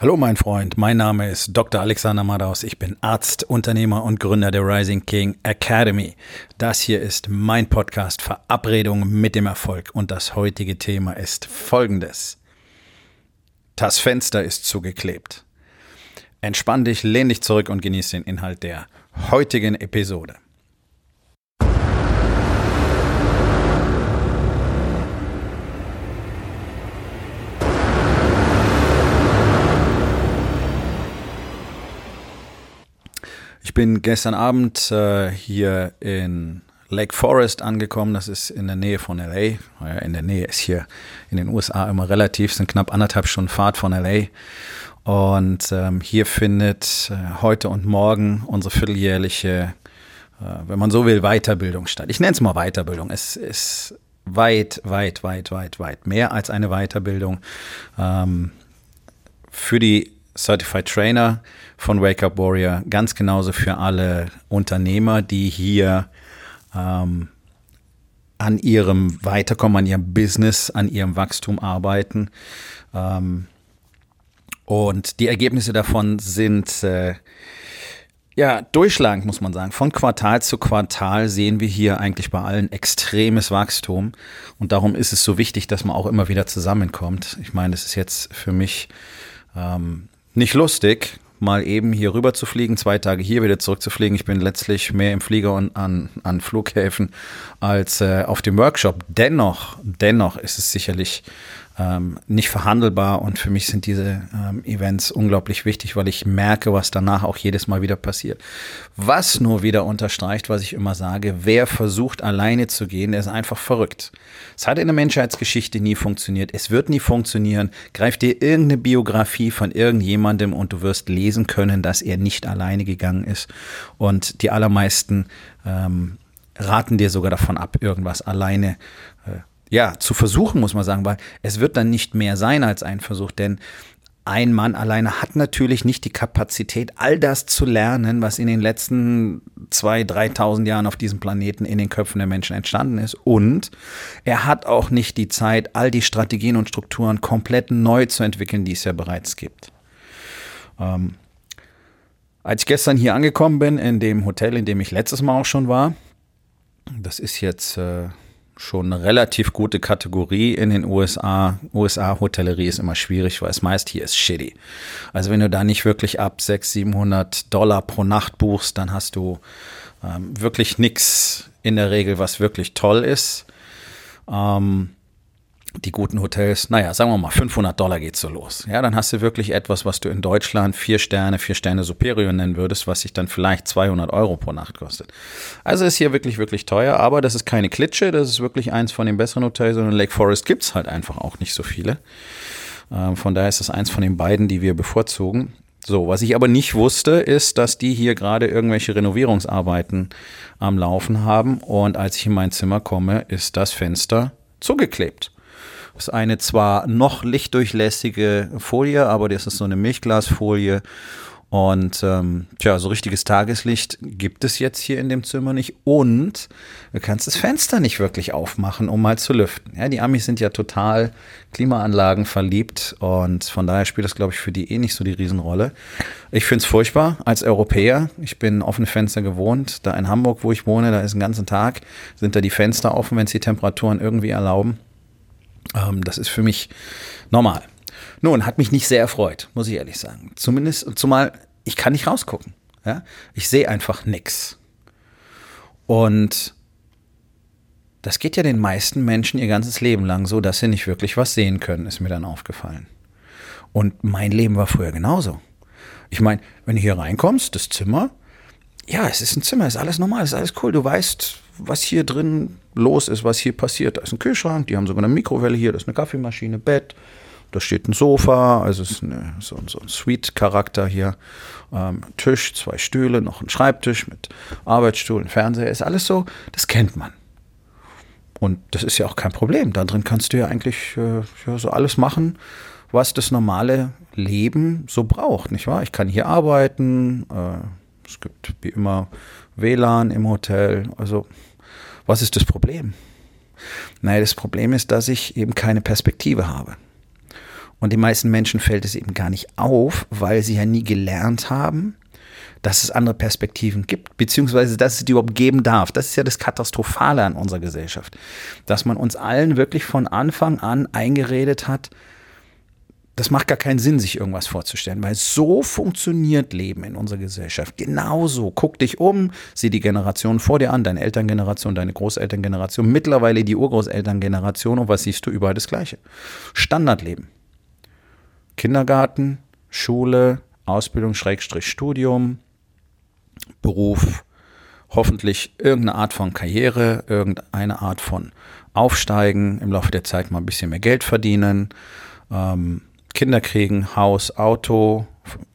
Hallo mein Freund, mein Name ist Dr. Alexander Madaus. Ich bin Arzt, Unternehmer und Gründer der Rising King Academy. Das hier ist mein Podcast Verabredung mit dem Erfolg und das heutige Thema ist folgendes. Das Fenster ist zugeklebt. Entspann dich, lehn dich zurück und genieß den Inhalt der heutigen Episode. Ich bin gestern Abend äh, hier in Lake Forest angekommen. Das ist in der Nähe von LA. Ja, in der Nähe ist hier in den USA immer relativ, sind knapp anderthalb Stunden Fahrt von LA. Und ähm, hier findet äh, heute und morgen unsere vierteljährliche, äh, wenn man so will, Weiterbildung statt. Ich nenne es mal Weiterbildung. Es ist weit, weit, weit, weit, weit mehr als eine Weiterbildung. Ähm, für die Certified Trainer von Wake Up Warrior, ganz genauso für alle Unternehmer, die hier ähm, an ihrem Weiterkommen, an ihrem Business, an ihrem Wachstum arbeiten. Ähm, und die Ergebnisse davon sind äh, ja durchschlagend, muss man sagen. Von Quartal zu Quartal sehen wir hier eigentlich bei allen extremes Wachstum. Und darum ist es so wichtig, dass man auch immer wieder zusammenkommt. Ich meine, das ist jetzt für mich ähm, nicht lustig, mal eben hier rüber zu fliegen, zwei Tage hier wieder zurückzufliegen. Ich bin letztlich mehr im Flieger und an, an Flughäfen als äh, auf dem Workshop. Dennoch, dennoch ist es sicherlich ähm, nicht verhandelbar und für mich sind diese ähm, Events unglaublich wichtig, weil ich merke, was danach auch jedes Mal wieder passiert. Was nur wieder unterstreicht, was ich immer sage, wer versucht alleine zu gehen, der ist einfach verrückt. Es hat in der Menschheitsgeschichte nie funktioniert, es wird nie funktionieren. Greif dir irgendeine Biografie von irgendjemandem und du wirst lesen können, dass er nicht alleine gegangen ist und die allermeisten ähm, raten dir sogar davon ab, irgendwas alleine äh, ja, zu versuchen, muss man sagen, weil es wird dann nicht mehr sein als ein Versuch, denn ein Mann alleine hat natürlich nicht die Kapazität, all das zu lernen, was in den letzten zwei, dreitausend Jahren auf diesem Planeten in den Köpfen der Menschen entstanden ist. Und er hat auch nicht die Zeit, all die Strategien und Strukturen komplett neu zu entwickeln, die es ja bereits gibt. Ähm, als ich gestern hier angekommen bin, in dem Hotel, in dem ich letztes Mal auch schon war, das ist jetzt äh, schon eine relativ gute Kategorie in den USA. USA-Hotellerie ist immer schwierig, weil es meist hier ist shitty. Also wenn du da nicht wirklich ab 600, 700 Dollar pro Nacht buchst, dann hast du ähm, wirklich nichts in der Regel, was wirklich toll ist. Ähm, die guten Hotels, naja, sagen wir mal, 500 Dollar geht's so los. Ja, dann hast du wirklich etwas, was du in Deutschland vier Sterne, vier Sterne Superior nennen würdest, was sich dann vielleicht 200 Euro pro Nacht kostet. Also ist hier wirklich, wirklich teuer, aber das ist keine Klitsche, das ist wirklich eins von den besseren Hotels und in Lake Forest gibt's halt einfach auch nicht so viele. Ähm, von daher ist das eins von den beiden, die wir bevorzugen. So, was ich aber nicht wusste, ist, dass die hier gerade irgendwelche Renovierungsarbeiten am Laufen haben und als ich in mein Zimmer komme, ist das Fenster zugeklebt. Ist eine zwar noch lichtdurchlässige Folie, aber das ist so eine Milchglasfolie. Und ähm, tja, so richtiges Tageslicht gibt es jetzt hier in dem Zimmer nicht. Und du kannst das Fenster nicht wirklich aufmachen, um mal zu lüften. Ja, die Amis sind ja total Klimaanlagen verliebt und von daher spielt das, glaube ich, für die eh nicht so die Riesenrolle. Ich finde es furchtbar als Europäer. Ich bin offene Fenster gewohnt. Da in Hamburg, wo ich wohne, da ist den ganzen Tag, sind da die Fenster offen, wenn es die Temperaturen irgendwie erlauben. Ähm, das ist für mich normal. Nun, hat mich nicht sehr erfreut, muss ich ehrlich sagen. Zumindest, zumal ich kann nicht rausgucken. Ja? Ich sehe einfach nichts. Und das geht ja den meisten Menschen ihr ganzes Leben lang so, dass sie nicht wirklich was sehen können, ist mir dann aufgefallen. Und mein Leben war früher genauso. Ich meine, wenn du hier reinkommst, das Zimmer, ja, es ist ein Zimmer, ist alles normal, ist alles cool. Du weißt, was hier drin los ist, was hier passiert. Da ist ein Kühlschrank, die haben sogar eine Mikrowelle hier, da ist eine Kaffeemaschine, Bett, da steht ein Sofa, also es ist eine, so, so, ein Suite-Charakter hier. Ähm, Tisch, zwei Stühle, noch ein Schreibtisch mit Arbeitsstuhl, ein Fernseher, ist alles so, das kennt man. Und das ist ja auch kein Problem. Da drin kannst du ja eigentlich äh, ja, so alles machen, was das normale Leben so braucht, nicht wahr? Ich kann hier arbeiten, äh, es gibt wie immer WLAN im Hotel. Also, was ist das Problem? Naja, das Problem ist, dass ich eben keine Perspektive habe. Und den meisten Menschen fällt es eben gar nicht auf, weil sie ja nie gelernt haben, dass es andere Perspektiven gibt, beziehungsweise dass es die überhaupt geben darf. Das ist ja das Katastrophale an unserer Gesellschaft, dass man uns allen wirklich von Anfang an eingeredet hat, das macht gar keinen Sinn, sich irgendwas vorzustellen, weil so funktioniert Leben in unserer Gesellschaft. Genauso. Guck dich um, sieh die Generation vor dir an, deine Elterngeneration, deine Großelterngeneration, mittlerweile die Urgroßelterngeneration und was siehst du überall das Gleiche? Standardleben. Kindergarten, Schule, Ausbildung, Schrägstrich, Studium, Beruf, hoffentlich irgendeine Art von Karriere, irgendeine Art von Aufsteigen, im Laufe der Zeit mal ein bisschen mehr Geld verdienen, ähm, Kinder kriegen, Haus, Auto,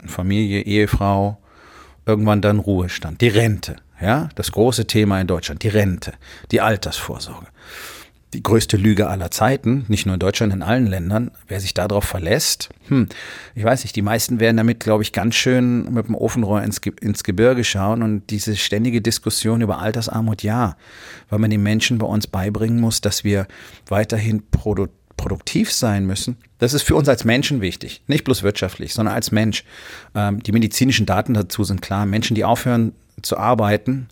Familie, Ehefrau, irgendwann dann Ruhestand, die Rente. Ja, das große Thema in Deutschland, die Rente, die Altersvorsorge. Die größte Lüge aller Zeiten, nicht nur in Deutschland, in allen Ländern. Wer sich darauf verlässt, hm, ich weiß nicht, die meisten werden damit, glaube ich, ganz schön mit dem Ofenrohr ins, ins Gebirge schauen und diese ständige Diskussion über Altersarmut, ja, weil man den Menschen bei uns beibringen muss, dass wir weiterhin produzieren produktiv sein müssen, das ist für uns als Menschen wichtig. Nicht bloß wirtschaftlich, sondern als Mensch. Ähm, die medizinischen Daten dazu sind klar. Menschen, die aufhören zu arbeiten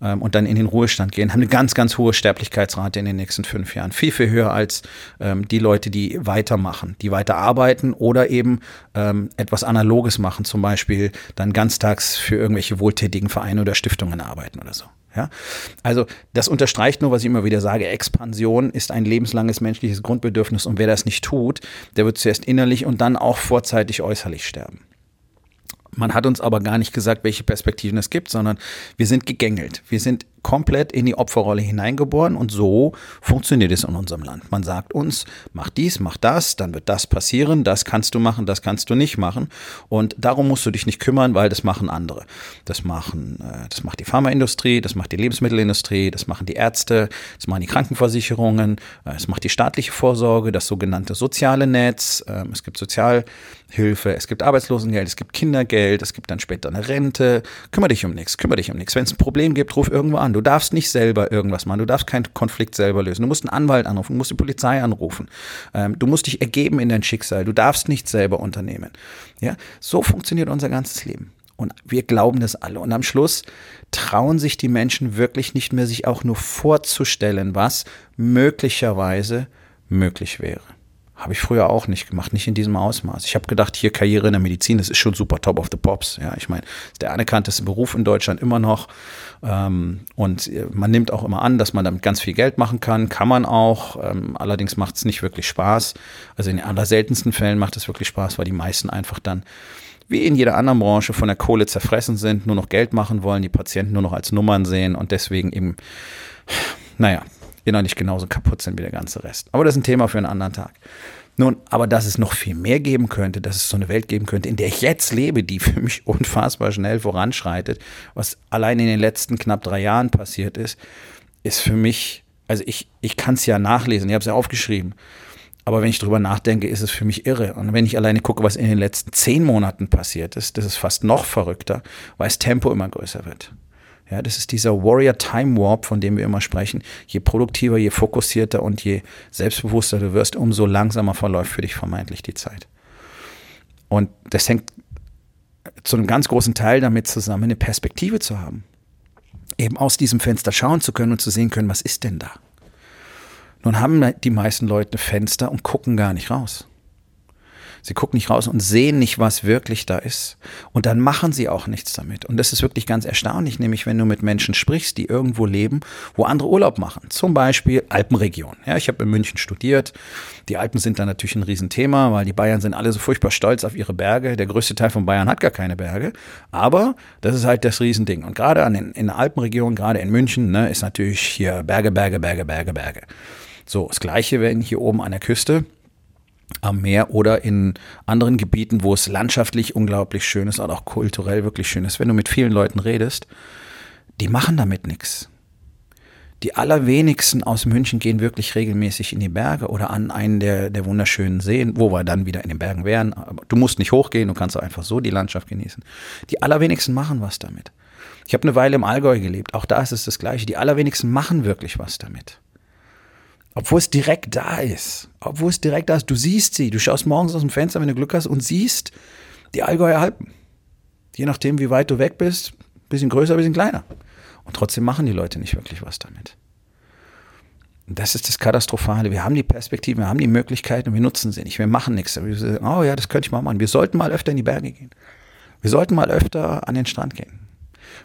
ähm, und dann in den Ruhestand gehen, haben eine ganz, ganz hohe Sterblichkeitsrate in den nächsten fünf Jahren. Viel, viel höher als ähm, die Leute, die weitermachen, die weiter arbeiten oder eben ähm, etwas Analoges machen, zum Beispiel dann ganztags für irgendwelche wohltätigen Vereine oder Stiftungen arbeiten oder so. Ja? Also das unterstreicht nur, was ich immer wieder sage, Expansion ist ein lebenslanges menschliches Grundbedürfnis und wer das nicht tut, der wird zuerst innerlich und dann auch vorzeitig äußerlich sterben. Man hat uns aber gar nicht gesagt, welche Perspektiven es gibt, sondern wir sind gegängelt. Wir sind komplett in die Opferrolle hineingeboren und so funktioniert es in unserem Land. Man sagt uns, mach dies, mach das, dann wird das passieren, das kannst du machen, das kannst du nicht machen und darum musst du dich nicht kümmern, weil das machen andere. Das machen, äh, das macht die Pharmaindustrie, das macht die Lebensmittelindustrie, das machen die Ärzte, das machen die Krankenversicherungen, äh, das macht die staatliche Vorsorge, das sogenannte soziale Netz, ähm, es gibt Sozialhilfe, es gibt Arbeitslosengeld, es gibt Kindergeld, es gibt dann später eine Rente. Kümmere dich um nichts, kümmere dich um nichts. Wenn es ein Problem gibt, ruf irgendwo an. Du darfst nicht selber irgendwas machen. Du darfst keinen Konflikt selber lösen. Du musst einen Anwalt anrufen, du musst die Polizei anrufen. Ähm, du musst dich ergeben in dein Schicksal. Du darfst nichts selber unternehmen. Ja, so funktioniert unser ganzes Leben. Und wir glauben das alle. Und am Schluss trauen sich die Menschen wirklich nicht mehr, sich auch nur vorzustellen, was möglicherweise möglich wäre. Habe ich früher auch nicht gemacht, nicht in diesem Ausmaß. Ich habe gedacht, hier Karriere in der Medizin, das ist schon super top of the pops. Ja, ich meine, ist der anerkannteste Beruf in Deutschland immer noch. Ähm, und man nimmt auch immer an, dass man damit ganz viel Geld machen kann. Kann man auch. Ähm, allerdings macht es nicht wirklich Spaß. Also in den allerseltensten Fällen macht es wirklich Spaß, weil die meisten einfach dann wie in jeder anderen Branche von der Kohle zerfressen sind, nur noch Geld machen wollen, die Patienten nur noch als Nummern sehen und deswegen eben, naja, innerlich genauso kaputt sind wie der ganze Rest. Aber das ist ein Thema für einen anderen Tag. Nun, aber dass es noch viel mehr geben könnte, dass es so eine Welt geben könnte, in der ich jetzt lebe, die für mich unfassbar schnell voranschreitet, was allein in den letzten knapp drei Jahren passiert ist, ist für mich, also ich, ich kann es ja nachlesen, ich habe es ja aufgeschrieben. Aber wenn ich drüber nachdenke, ist es für mich irre. Und wenn ich alleine gucke, was in den letzten zehn Monaten passiert ist, das ist fast noch verrückter, weil das Tempo immer größer wird. Ja, das ist dieser Warrior Time Warp, von dem wir immer sprechen. Je produktiver, je fokussierter und je selbstbewusster du wirst, umso langsamer verläuft für dich vermeintlich die Zeit. Und das hängt zu einem ganz großen Teil damit zusammen, eine Perspektive zu haben. Eben aus diesem Fenster schauen zu können und zu sehen können, was ist denn da? Nun haben die meisten Leute Fenster und gucken gar nicht raus. Sie gucken nicht raus und sehen nicht, was wirklich da ist. Und dann machen sie auch nichts damit. Und das ist wirklich ganz erstaunlich, nämlich wenn du mit Menschen sprichst, die irgendwo leben, wo andere Urlaub machen. Zum Beispiel Alpenregion. Ja, ich habe in München studiert. Die Alpen sind da natürlich ein Riesenthema, weil die Bayern sind alle so furchtbar stolz auf ihre Berge. Der größte Teil von Bayern hat gar keine Berge. Aber das ist halt das Riesending. Und gerade an den, in der Alpenregion, gerade in München, ne, ist natürlich hier Berge, Berge, Berge, Berge, Berge. So, das Gleiche, wenn hier oben an der Küste am Meer oder in anderen Gebieten, wo es landschaftlich unglaublich schön ist oder auch kulturell wirklich schön ist. Wenn du mit vielen Leuten redest, die machen damit nichts. Die allerwenigsten aus München gehen wirklich regelmäßig in die Berge oder an einen der, der wunderschönen Seen, wo wir dann wieder in den Bergen wären. Aber du musst nicht hochgehen, du kannst einfach so die Landschaft genießen. Die allerwenigsten machen was damit. Ich habe eine Weile im Allgäu gelebt, auch da ist es das Gleiche. Die allerwenigsten machen wirklich was damit. Obwohl es direkt da ist. Obwohl es direkt da ist. Du siehst sie. Du schaust morgens aus dem Fenster, wenn du Glück hast, und siehst die Allgäuer Alpen. Je nachdem, wie weit du weg bist, bisschen größer, bisschen kleiner. Und trotzdem machen die Leute nicht wirklich was damit. Und das ist das Katastrophale. Wir haben die Perspektive, wir haben die Möglichkeiten und wir nutzen sie nicht. Wir machen nichts. Wir sagen, oh ja, das könnte ich mal machen. Wir sollten mal öfter in die Berge gehen. Wir sollten mal öfter an den Strand gehen.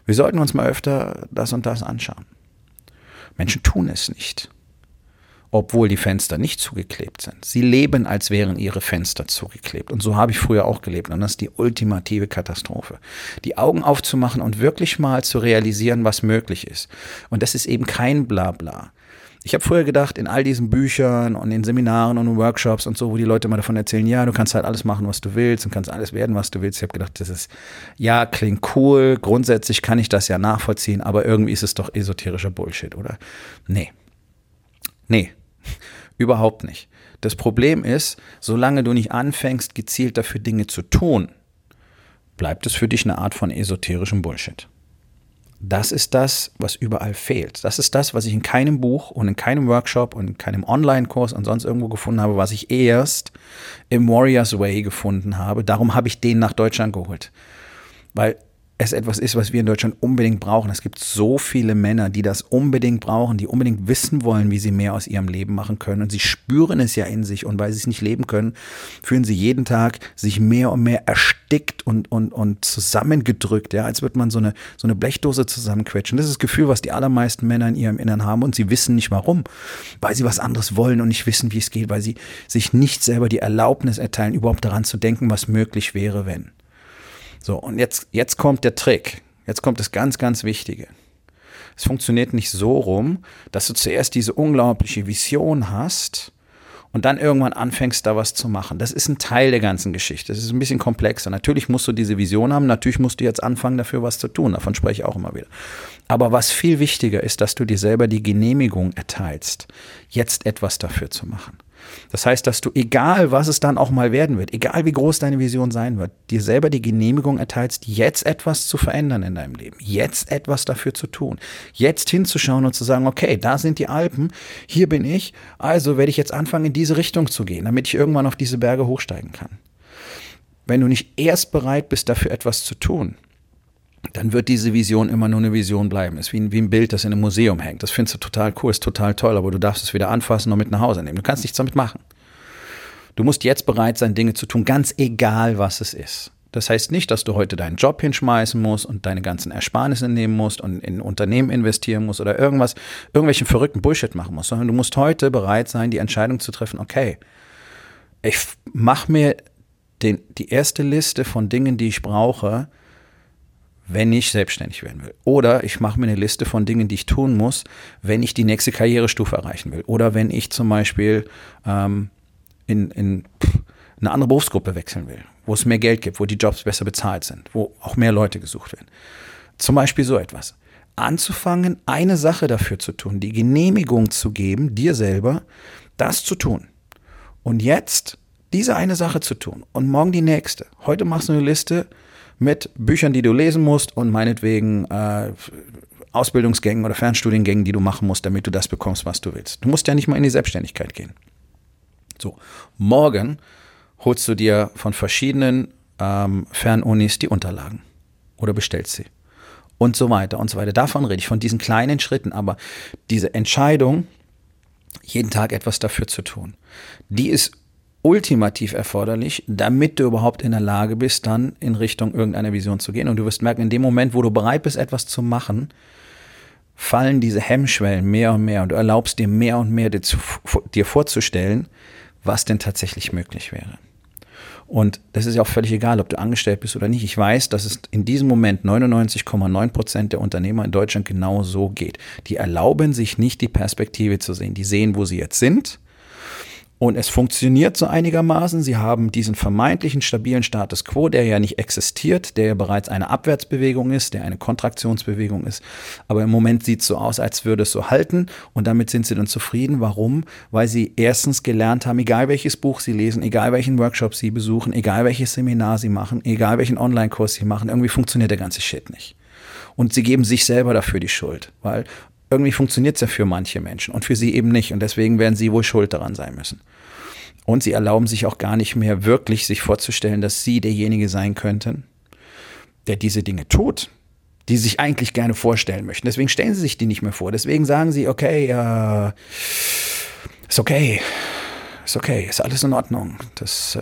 Wir sollten uns mal öfter das und das anschauen. Menschen tun es nicht obwohl die Fenster nicht zugeklebt sind. Sie leben, als wären ihre Fenster zugeklebt. Und so habe ich früher auch gelebt. Und das ist die ultimative Katastrophe. Die Augen aufzumachen und wirklich mal zu realisieren, was möglich ist. Und das ist eben kein Blabla. Ich habe früher gedacht, in all diesen Büchern und in Seminaren und in Workshops und so, wo die Leute mal davon erzählen, ja, du kannst halt alles machen, was du willst und kannst alles werden, was du willst. Ich habe gedacht, das ist, ja, klingt cool, grundsätzlich kann ich das ja nachvollziehen, aber irgendwie ist es doch esoterischer Bullshit, oder? Nee. Nee, überhaupt nicht. Das Problem ist, solange du nicht anfängst, gezielt dafür Dinge zu tun, bleibt es für dich eine Art von esoterischem Bullshit. Das ist das, was überall fehlt. Das ist das, was ich in keinem Buch und in keinem Workshop und in keinem Online-Kurs und sonst irgendwo gefunden habe, was ich erst im Warriors Way gefunden habe. Darum habe ich den nach Deutschland geholt. Weil es etwas ist, was wir in Deutschland unbedingt brauchen. Es gibt so viele Männer, die das unbedingt brauchen, die unbedingt wissen wollen, wie sie mehr aus ihrem Leben machen können. Und sie spüren es ja in sich. Und weil sie es nicht leben können, fühlen sie jeden Tag sich mehr und mehr erstickt und, und, und zusammengedrückt, ja, als würde man so eine, so eine Blechdose zusammenquetschen. Das ist das Gefühl, was die allermeisten Männer in ihrem Innern haben. Und sie wissen nicht warum. Weil sie was anderes wollen und nicht wissen, wie es geht, weil sie sich nicht selber die Erlaubnis erteilen, überhaupt daran zu denken, was möglich wäre, wenn. So, und jetzt, jetzt kommt der Trick. Jetzt kommt das ganz, ganz Wichtige. Es funktioniert nicht so rum, dass du zuerst diese unglaubliche Vision hast und dann irgendwann anfängst, da was zu machen. Das ist ein Teil der ganzen Geschichte. Das ist ein bisschen komplexer. Natürlich musst du diese Vision haben, natürlich musst du jetzt anfangen, dafür was zu tun. Davon spreche ich auch immer wieder. Aber was viel wichtiger ist, dass du dir selber die Genehmigung erteilst, jetzt etwas dafür zu machen. Das heißt, dass du, egal was es dann auch mal werden wird, egal wie groß deine Vision sein wird, dir selber die Genehmigung erteilst, jetzt etwas zu verändern in deinem Leben, jetzt etwas dafür zu tun, jetzt hinzuschauen und zu sagen, okay, da sind die Alpen, hier bin ich, also werde ich jetzt anfangen, in diese Richtung zu gehen, damit ich irgendwann auf diese Berge hochsteigen kann. Wenn du nicht erst bereit bist, dafür etwas zu tun, dann wird diese Vision immer nur eine Vision bleiben. Ist wie ein, wie ein Bild, das in einem Museum hängt. Das findest du total cool, ist total toll, aber du darfst es wieder anfassen und mit nach Hause nehmen. Du kannst nichts damit machen. Du musst jetzt bereit sein, Dinge zu tun, ganz egal, was es ist. Das heißt nicht, dass du heute deinen Job hinschmeißen musst und deine ganzen Ersparnisse nehmen musst und in Unternehmen investieren musst oder irgendwas, irgendwelchen verrückten Bullshit machen musst, sondern du musst heute bereit sein, die Entscheidung zu treffen, okay, ich mache mir den, die erste Liste von Dingen, die ich brauche, wenn ich selbstständig werden will. Oder ich mache mir eine Liste von Dingen, die ich tun muss, wenn ich die nächste Karrierestufe erreichen will. Oder wenn ich zum Beispiel ähm, in, in eine andere Berufsgruppe wechseln will, wo es mehr Geld gibt, wo die Jobs besser bezahlt sind, wo auch mehr Leute gesucht werden. Zum Beispiel so etwas. Anzufangen, eine Sache dafür zu tun, die Genehmigung zu geben, dir selber, das zu tun. Und jetzt diese eine Sache zu tun und morgen die nächste. Heute machst du eine Liste, mit Büchern, die du lesen musst und meinetwegen äh, Ausbildungsgängen oder Fernstudiengängen, die du machen musst, damit du das bekommst, was du willst. Du musst ja nicht mal in die Selbstständigkeit gehen. So, morgen holst du dir von verschiedenen ähm, Fernunis die Unterlagen oder bestellst sie und so weiter und so weiter. Davon rede ich, von diesen kleinen Schritten, aber diese Entscheidung, jeden Tag etwas dafür zu tun, die ist ultimativ erforderlich, damit du überhaupt in der Lage bist, dann in Richtung irgendeiner Vision zu gehen. Und du wirst merken, in dem Moment, wo du bereit bist, etwas zu machen, fallen diese Hemmschwellen mehr und mehr und du erlaubst dir mehr und mehr dir, zu, dir vorzustellen, was denn tatsächlich möglich wäre. Und das ist ja auch völlig egal, ob du angestellt bist oder nicht. Ich weiß, dass es in diesem Moment 99,9 Prozent der Unternehmer in Deutschland genau so geht. Die erlauben sich nicht, die Perspektive zu sehen. Die sehen, wo sie jetzt sind und es funktioniert so einigermaßen. Sie haben diesen vermeintlichen stabilen Status quo, der ja nicht existiert, der ja bereits eine Abwärtsbewegung ist, der eine Kontraktionsbewegung ist. Aber im Moment sieht es so aus, als würde es so halten. Und damit sind sie dann zufrieden. Warum? Weil sie erstens gelernt haben, egal welches Buch sie lesen, egal welchen Workshop sie besuchen, egal welches Seminar sie machen, egal welchen Online-Kurs sie machen, irgendwie funktioniert der ganze Shit nicht. Und sie geben sich selber dafür die Schuld. Weil irgendwie funktioniert es ja für manche Menschen und für sie eben nicht. Und deswegen werden sie wohl schuld daran sein müssen. Und sie erlauben sich auch gar nicht mehr wirklich, sich vorzustellen, dass sie derjenige sein könnten, der diese Dinge tut, die sie sich eigentlich gerne vorstellen möchten. Deswegen stellen sie sich die nicht mehr vor. Deswegen sagen sie, okay, äh, ist okay, ist okay, ist alles in Ordnung. Das, äh,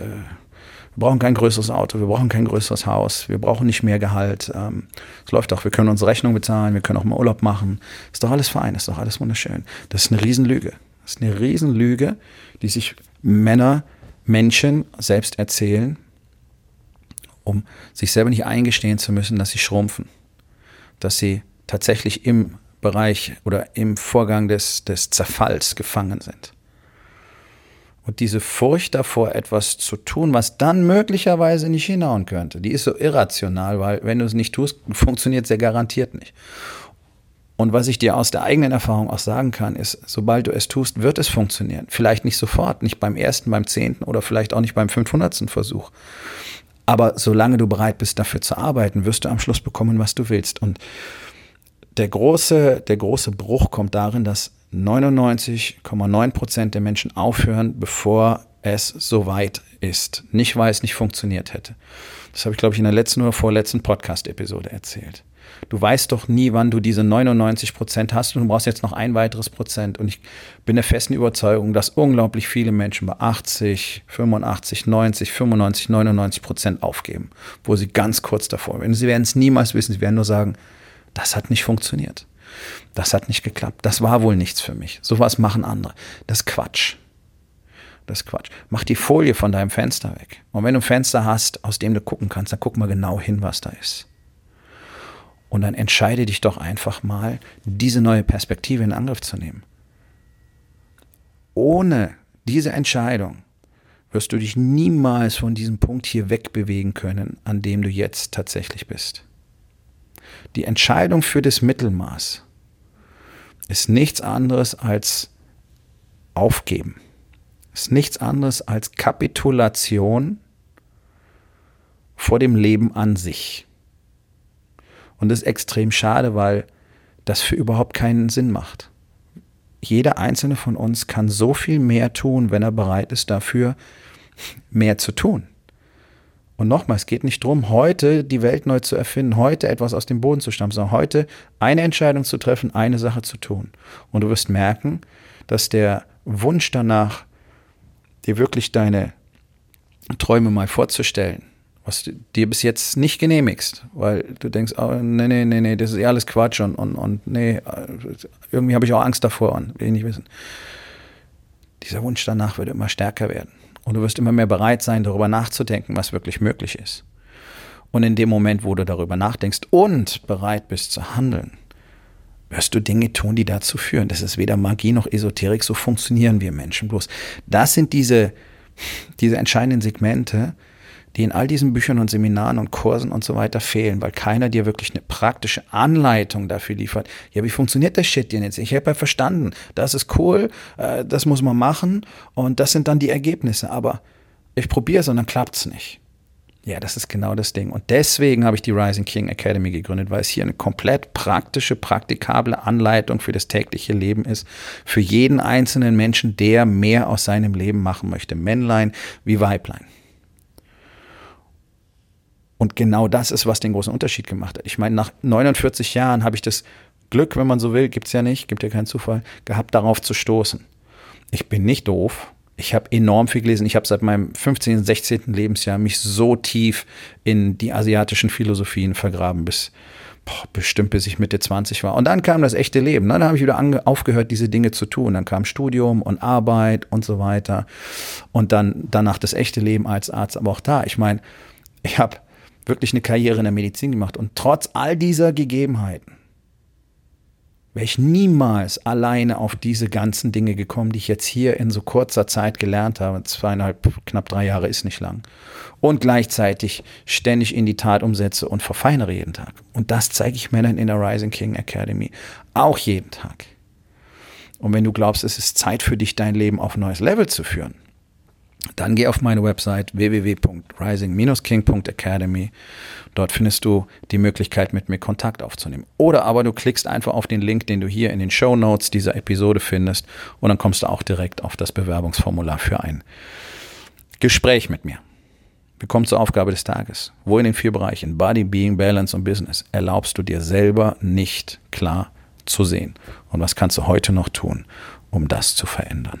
wir brauchen kein größeres Auto, wir brauchen kein größeres Haus, wir brauchen nicht mehr Gehalt. Ähm, es läuft doch, wir können unsere Rechnung bezahlen, wir können auch mal Urlaub machen. Ist doch alles fein, ist doch alles wunderschön. Das ist eine Riesenlüge. Das ist eine Riesenlüge, die sich Männer, Menschen selbst erzählen, um sich selber nicht eingestehen zu müssen, dass sie schrumpfen, dass sie tatsächlich im Bereich oder im Vorgang des, des Zerfalls gefangen sind. Und diese Furcht davor, etwas zu tun, was dann möglicherweise nicht hinhauen könnte, die ist so irrational, weil wenn du es nicht tust, funktioniert es ja garantiert nicht. Und was ich dir aus der eigenen Erfahrung auch sagen kann, ist, sobald du es tust, wird es funktionieren. Vielleicht nicht sofort, nicht beim ersten, beim zehnten oder vielleicht auch nicht beim fünfhundertsten Versuch. Aber solange du bereit bist, dafür zu arbeiten, wirst du am Schluss bekommen, was du willst. Und der große, der große Bruch kommt darin, dass 99,9 Prozent der Menschen aufhören, bevor es soweit ist. Nicht, weil es nicht funktioniert hätte. Das habe ich, glaube ich, in der letzten oder vorletzten Podcast-Episode erzählt. Du weißt doch nie, wann du diese 99 Prozent hast und du brauchst jetzt noch ein weiteres Prozent. Und ich bin der festen Überzeugung, dass unglaublich viele Menschen bei 80, 85, 90, 95, 99 Prozent aufgeben, wo sie ganz kurz davor sind. Sie werden es niemals wissen. Sie werden nur sagen, das hat nicht funktioniert. Das hat nicht geklappt. Das war wohl nichts für mich. Sowas machen andere. Das ist Quatsch. Das ist Quatsch. Mach die Folie von deinem Fenster weg. Und wenn du ein Fenster hast, aus dem du gucken kannst, dann guck mal genau hin, was da ist. Und dann entscheide dich doch einfach mal, diese neue Perspektive in Angriff zu nehmen. Ohne diese Entscheidung wirst du dich niemals von diesem Punkt hier wegbewegen können, an dem du jetzt tatsächlich bist. Die Entscheidung für das Mittelmaß ist nichts anderes als aufgeben. Ist nichts anderes als Kapitulation vor dem Leben an sich. Und das ist extrem schade, weil das für überhaupt keinen Sinn macht. Jeder einzelne von uns kann so viel mehr tun, wenn er bereit ist, dafür mehr zu tun. Und nochmal, es geht nicht darum, heute die Welt neu zu erfinden, heute etwas aus dem Boden zu stampfen, sondern heute eine Entscheidung zu treffen, eine Sache zu tun. Und du wirst merken, dass der Wunsch danach, dir wirklich deine Träume mal vorzustellen, was du dir bis jetzt nicht genehmigst, weil du denkst, oh, nee, nee, nee, nee, das ist eh alles Quatsch und, und, und nee, irgendwie habe ich auch Angst davor und will ich nicht wissen. Dieser Wunsch danach wird immer stärker werden. Und du wirst immer mehr bereit sein, darüber nachzudenken, was wirklich möglich ist. Und in dem Moment, wo du darüber nachdenkst und bereit bist zu handeln, wirst du Dinge tun, die dazu führen. Das ist weder Magie noch Esoterik, so funktionieren wir Menschen bloß. Das sind diese, diese entscheidenden Segmente, die in all diesen Büchern und Seminaren und Kursen und so weiter fehlen, weil keiner dir wirklich eine praktische Anleitung dafür liefert. Ja, wie funktioniert das Shit denn jetzt? Ich habe ja verstanden, das ist cool, äh, das muss man machen und das sind dann die Ergebnisse. Aber ich probiere es und dann klappt es nicht. Ja, das ist genau das Ding. Und deswegen habe ich die Rising King Academy gegründet, weil es hier eine komplett praktische, praktikable Anleitung für das tägliche Leben ist. Für jeden einzelnen Menschen, der mehr aus seinem Leben machen möchte. Männlein wie Weiblein. Und genau das ist, was den großen Unterschied gemacht hat. Ich meine, nach 49 Jahren habe ich das Glück, wenn man so will, gibt es ja nicht, gibt ja keinen Zufall, gehabt, darauf zu stoßen. Ich bin nicht doof. Ich habe enorm viel gelesen. Ich habe seit meinem 15., 16. Lebensjahr mich so tief in die asiatischen Philosophien vergraben, bis boah, bestimmt bis ich Mitte 20 war. Und dann kam das echte Leben. Dann habe ich wieder aufgehört, diese Dinge zu tun. Dann kam Studium und Arbeit und so weiter. Und dann danach das echte Leben als Arzt. Aber auch da, ich meine, ich habe wirklich eine Karriere in der Medizin gemacht. Und trotz all dieser Gegebenheiten wäre ich niemals alleine auf diese ganzen Dinge gekommen, die ich jetzt hier in so kurzer Zeit gelernt habe. Zweieinhalb, knapp drei Jahre ist nicht lang. Und gleichzeitig ständig in die Tat umsetze und verfeinere jeden Tag. Und das zeige ich Männern in der Rising King Academy auch jeden Tag. Und wenn du glaubst, es ist Zeit für dich, dein Leben auf ein neues Level zu führen, dann geh auf meine Website www.rising-king.academy. Dort findest du die Möglichkeit, mit mir Kontakt aufzunehmen. Oder aber du klickst einfach auf den Link, den du hier in den Show Notes dieser Episode findest und dann kommst du auch direkt auf das Bewerbungsformular für ein Gespräch mit mir. Wir kommen zur Aufgabe des Tages. Wo in den vier Bereichen Body, Being, Balance und Business erlaubst du dir selber nicht klar zu sehen? Und was kannst du heute noch tun, um das zu verändern?